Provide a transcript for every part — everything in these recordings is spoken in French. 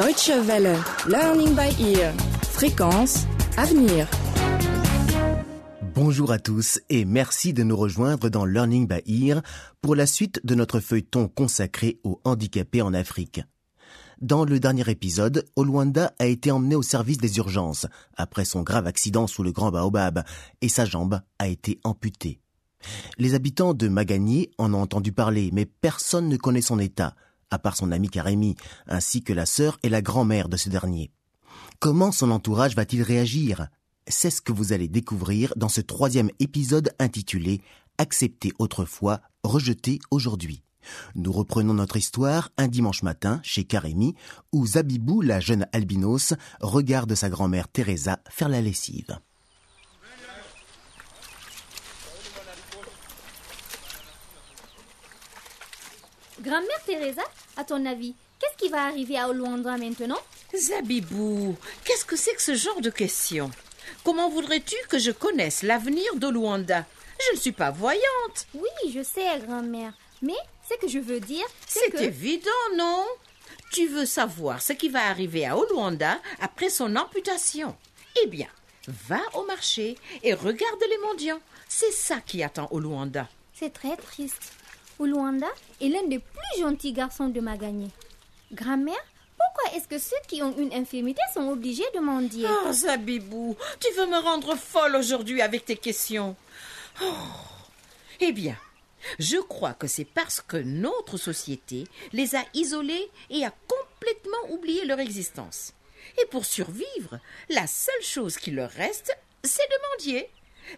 Deutsche Welle. Learning by ear. Fréquence. Avenir. Bonjour à tous et merci de nous rejoindre dans Learning by Ear pour la suite de notre feuilleton consacré aux handicapés en Afrique. Dans le dernier épisode, Olwanda a été emmené au service des urgences après son grave accident sous le Grand Baobab et sa jambe a été amputée. Les habitants de Magani en ont entendu parler, mais personne ne connaît son état, à part son ami Karemi, ainsi que la sœur et la grand-mère de ce dernier. Comment son entourage va-t-il réagir? C'est ce que vous allez découvrir dans ce troisième épisode intitulé Accepter autrefois, rejeter aujourd'hui. Nous reprenons notre histoire un dimanche matin chez Karemi, où Zabibou, la jeune albinos, regarde sa grand-mère Teresa faire la lessive. Grand-mère Teresa, à ton avis, qu'est-ce qui va arriver à Oluanda maintenant? Zabibou, qu'est-ce que c'est que ce genre de question? Comment voudrais-tu que je connaisse l'avenir de Luanda? Je ne suis pas voyante. Oui, je sais, grand-mère. Mais ce que je veux dire, c'est C'est que... évident, non? Tu veux savoir ce qui va arriver à Oluanda après son amputation? Eh bien, va au marché et regarde les mendiants. C'est ça qui attend Oluanda. C'est très triste. Oluanda est l'un des plus gentils garçons de Magagné. Grand-mère, pourquoi est-ce que ceux qui ont une infirmité sont obligés de mendier? Oh, Zabibou, tu veux me rendre folle aujourd'hui avec tes questions? Oh. Eh bien, je crois que c'est parce que notre société les a isolés et a complètement oublié leur existence. Et pour survivre, la seule chose qui leur reste, c'est de mendier.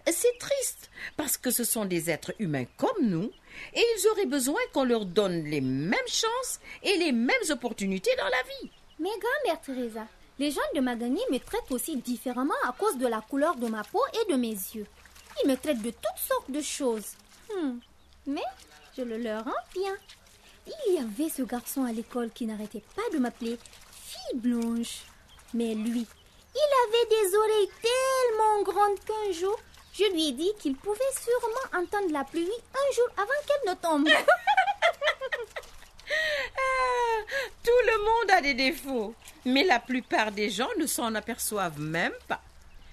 C'est triste, parce que ce sont des êtres humains comme nous, et ils auraient besoin qu'on leur donne les mêmes chances et les mêmes opportunités dans la vie. Mais grand-mère Teresa, les gens de Magagné me traitent aussi différemment à cause de la couleur de ma peau et de mes yeux. Ils me traitent de toutes sortes de choses. Hmm. Mais je le leur rends bien. Il y avait ce garçon à l'école qui n'arrêtait pas de m'appeler fille blanche. Mais lui, il avait des oreilles tellement grandes qu'un jour, je lui ai dit qu'il pouvait sûrement entendre la pluie un jour avant qu'elle ne tombe. Ah, tout le monde a des défauts, mais la plupart des gens ne s'en aperçoivent même pas.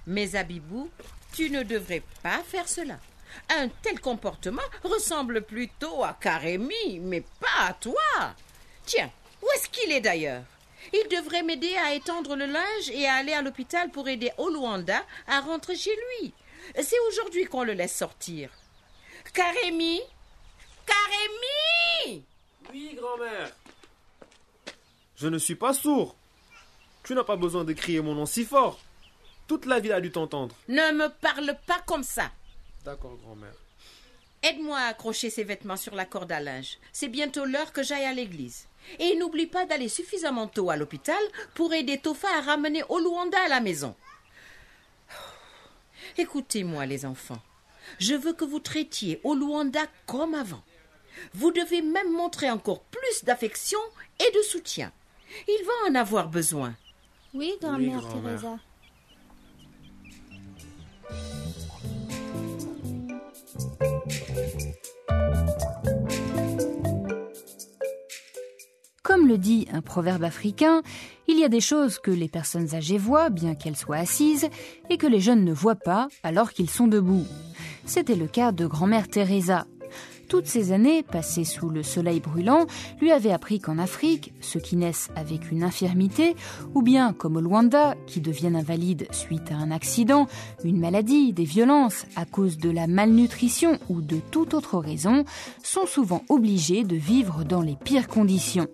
Mais Abibou, tu ne devrais pas faire cela. Un tel comportement ressemble plutôt à Karemi, mais pas à toi. Tiens, où est-ce qu'il est d'ailleurs? Il devrait m'aider à étendre le linge et à aller à l'hôpital pour aider Oluanda à rentrer chez lui. C'est aujourd'hui qu'on le laisse sortir. Karemi Karemi Oui, grand-mère. Je ne suis pas sourd. Tu n'as pas besoin de crier mon nom si fort. Toute la ville a dû t'entendre. Ne me parle pas comme ça. D'accord, grand-mère. Aide-moi à accrocher ces vêtements sur la corde à linge. C'est bientôt l'heure que j'aille à l'église. Et n'oublie pas d'aller suffisamment tôt à l'hôpital pour aider Tofa à ramener Oluanda à la maison. Écoutez-moi, les enfants. Je veux que vous traitiez Oluanda comme avant. Vous devez même montrer encore plus d'affection et de soutien. Il va en avoir besoin. Oui, grand-mère grand-mère. Teresa. Comme le dit un proverbe africain, il y a des choses que les personnes âgées voient bien qu'elles soient assises et que les jeunes ne voient pas alors qu'ils sont debout. C'était le cas de grand-mère Teresa. Toutes ces années passées sous le soleil brûlant lui avaient appris qu'en Afrique, ceux qui naissent avec une infirmité, ou bien comme au Luanda, qui deviennent invalides suite à un accident, une maladie, des violences, à cause de la malnutrition ou de toute autre raison, sont souvent obligés de vivre dans les pires conditions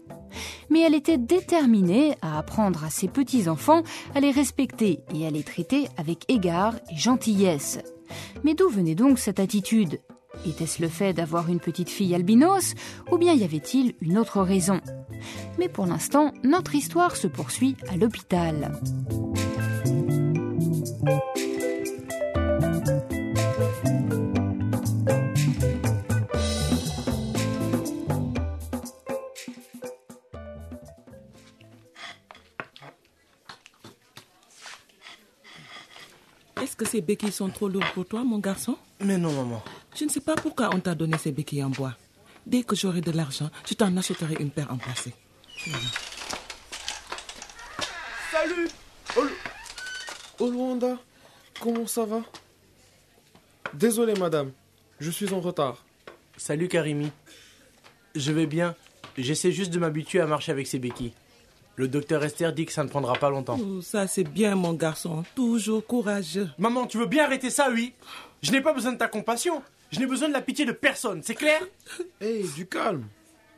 mais elle était déterminée à apprendre à ses petits-enfants à les respecter et à les traiter avec égard et gentillesse. Mais d'où venait donc cette attitude? Était-ce le fait d'avoir une petite fille albinos ou bien y avait-il une autre raison? Mais pour l'instant, notre histoire se poursuit à l'hôpital. Est-ce que ces béquilles sont trop lourdes pour toi, mon garçon? Mais non, maman. Je ne sais pas pourquoi on t'a donné ces béquilles en bois. Dès que j'aurai de l'argent, je t'en achèterai une paire en plastique. salut Oh Luanda, comment ça va? Désolé madame, je suis en retard. Salut Karimi. Je vais bien. J'essaie juste de m'habituer à marcher avec ces béquilles. Le docteur Esther dit que ça ne prendra pas longtemps. Oh, ça, c'est bien, mon garçon. Toujours courageux. Maman, tu veux bien arrêter ça, oui Je n'ai pas besoin de ta compassion. Je n'ai besoin de la pitié de personne, c'est clair Hé, du calme.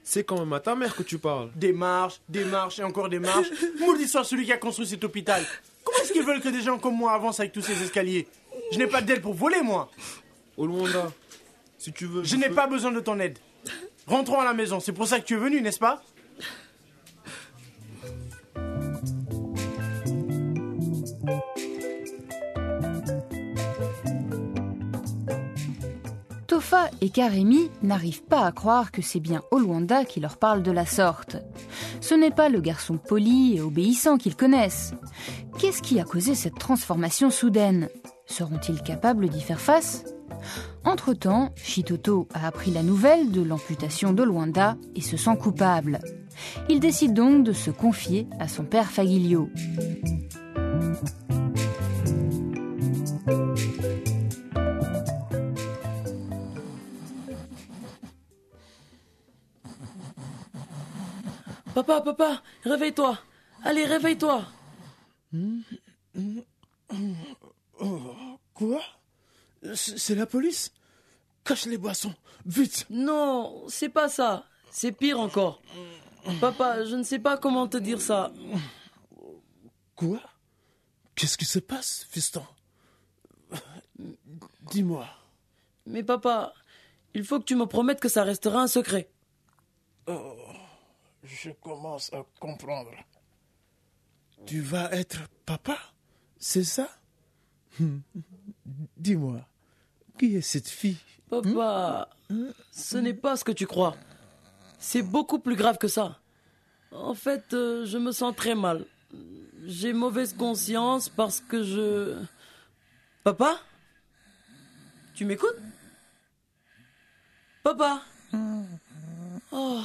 C'est quand même à ta mère que tu parles. Des marches, des marches et encore des marches. Maudit soit celui qui a construit cet hôpital. Comment est-ce qu'ils veulent que des gens comme moi avancent avec tous ces escaliers Je n'ai pas d'aide pour voler, moi. Luanda, si tu veux. Je n'ai pas besoin de ton aide. Rentrons à la maison, c'est pour ça que tu es venu, n'est-ce pas? Tofa et Karemi n'arrivent pas à croire que c'est bien Olwanda qui leur parle de la sorte. Ce n'est pas le garçon poli et obéissant qu'ils connaissent. Qu'est-ce qui a causé cette transformation soudaine? Seront-ils capables d'y faire face? Entre-temps, Shitoto a appris la nouvelle de l'amputation d'Olwanda et se sent coupable. Il décide donc de se confier à son père Fagilio. Papa, papa, réveille-toi. Allez, réveille-toi. Quoi? C'est la police? Cache les boissons, vite Non, c'est pas ça. C'est pire encore. Papa, je ne sais pas comment te dire ça. Quoi? Qu'est-ce qui se passe, fiston? Dis-moi. Mais papa, il faut que tu me promettes que ça restera un secret. Oh, je commence à comprendre. Tu vas être papa C'est ça? Dis-moi, qui est cette fille? Papa, ce n'est pas ce que tu crois. C'est beaucoup plus grave que ça. En fait, euh, je me sens très mal. J'ai mauvaise conscience parce que je... Papa? Tu m'écoutes? Papa? Oh.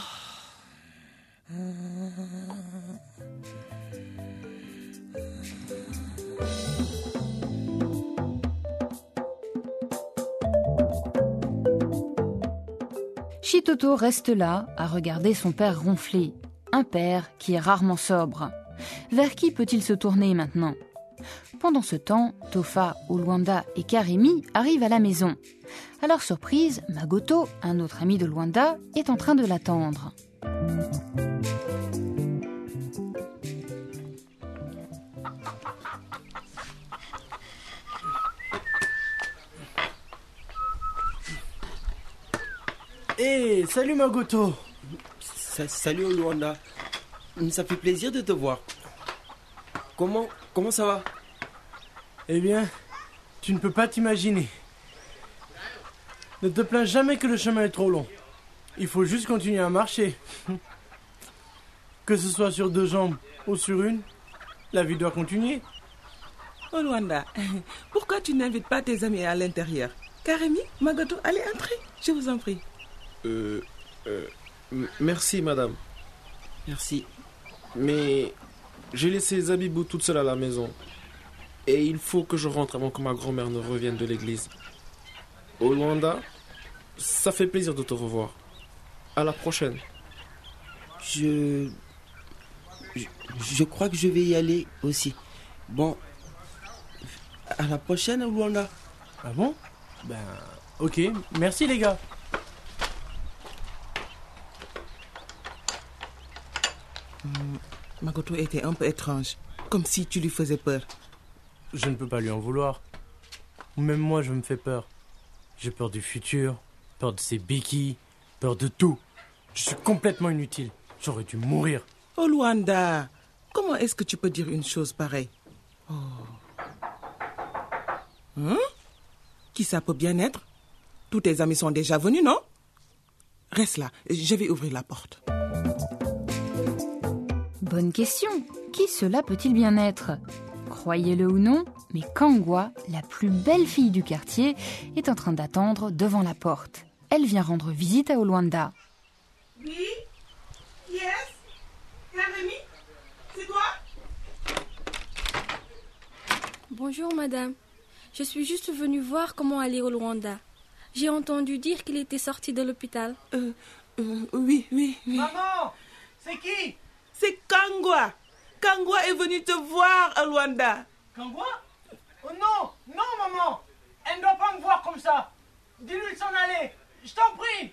Shitoto reste là à regarder son père ronfler. Un père qui est rarement sobre. Vers qui peut-il se tourner maintenant? Pendant ce temps, Tofa, Oluanda et Karimi arrivent à la maison. À leur surprise, Magoto, un autre ami de Luanda, est en train de l'attendre. Hé, salut Magoto Sa- salut Luanda. Ça fait plaisir de te voir. Comment, comment ça va? Eh bien, tu ne peux pas t'imaginer. Ne te plains jamais que le chemin est trop long. Il faut juste continuer à marcher. Que ce soit sur deux jambes ou sur une, la vie doit continuer. Oh, Luanda, pourquoi tu n'invites pas tes amis à l'intérieur? Karemi, Magoto, allez entrer, je vous en prie. Euh, euh, merci madame. Merci. Mais j'ai laissé Zabibou toute seule à la maison. Et il faut que je rentre avant que ma grand-mère ne revienne de l'église. Olwanda, ça fait plaisir de te revoir. À la prochaine. Je, je. Je crois que je vais y aller aussi. Bon. À la prochaine, Luanda. Ah bon? Ben, ok, merci les gars. Magoto était un peu étrange, comme si tu lui faisais peur. Je ne peux pas lui en vouloir. Même moi, je me fais peur. J'ai peur du futur, peur de ses béquilles, peur de tout. Je suis complètement inutile. J'aurais dû mourir. Oh, Luanda, comment est-ce que tu peux dire une chose pareille? Oh. Hein? Qui ça peut bien être? Tous tes amis sont déjà venus, non? Reste là, je vais ouvrir la porte. Bonne question. Qui cela peut-il bien être? Croyez-le ou non, mais Kangwa, la plus belle fille du quartier, est en train d'attendre devant la porte. Elle vient rendre visite à Olwanda. Oui? Yes? Karemi C'est toi? Bonjour, madame. Je suis juste venue voir comment aller au Rwanda. J'ai entendu dire qu'il était sorti de l'hôpital. Euh, euh, oui, oui, oui. Maman C'est qui? C'est Kangwa. Kangwa est venu te voir à Luanda. Kangwa? Oh non Non, maman. Elle ne doit pas me voir comme ça. Dis-lui de s'en aller. Je t'en prie.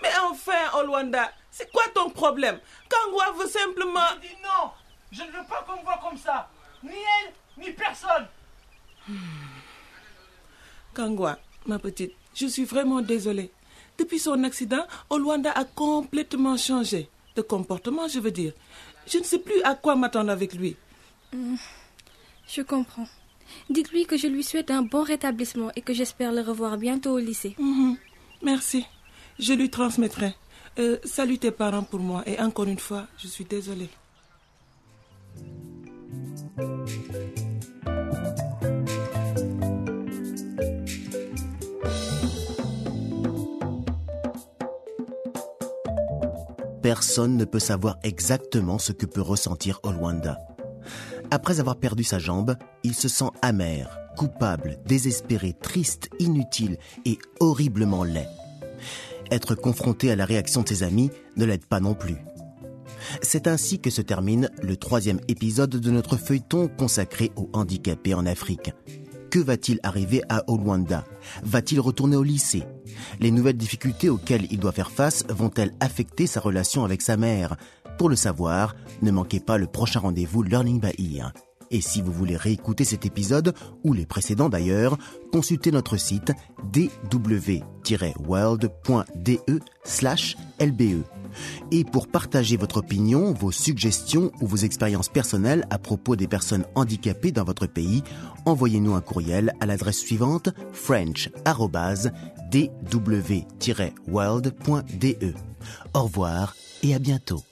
Mais enfin, Luanda, c'est quoi ton problème? Kangwa veut simplement... Je dis non. Je ne veux pas qu'on me voit comme ça. Ni elle, ni personne. Kangwa, ma petite, je suis vraiment désolée. Depuis son accident, Olwanda a complètement changé. De comportement, je veux dire. Je ne sais plus à quoi m'attendre avec lui. Hmm, je comprends. Dites-lui que je lui souhaite un bon rétablissement et que j'espère le revoir bientôt au lycée. Mhm. Merci. Je lui transmettrai. Euh, salut tes parents pour moi et encore une fois, je suis désolée. Personne ne peut savoir exactement ce que peut ressentir Olwanda. Après avoir perdu sa jambe, il se sent amer, coupable, désespéré, triste, inutile et horriblement laid. Être confronté à la réaction de ses amis ne l'aide pas non plus. C'est ainsi que se termine le troisième épisode de notre feuilleton consacré aux handicapés en Afrique. Que va-t-il arriver à Olwanda Va-t-il retourner au lycée? Les nouvelles difficultés auxquelles il doit faire face vont-elles affecter sa relation avec sa mère? Pour le savoir, ne manquez pas le prochain rendez-vous Learning by Ear. Et si vous voulez réécouter cet épisode, ou les précédents d'ailleurs, consultez notre site dw-world.de lbe. Et pour partager votre opinion, vos suggestions ou vos expériences personnelles à propos des personnes handicapées dans votre pays, envoyez-nous un courriel à l'adresse suivante french.dw-world.de. Au revoir et à bientôt.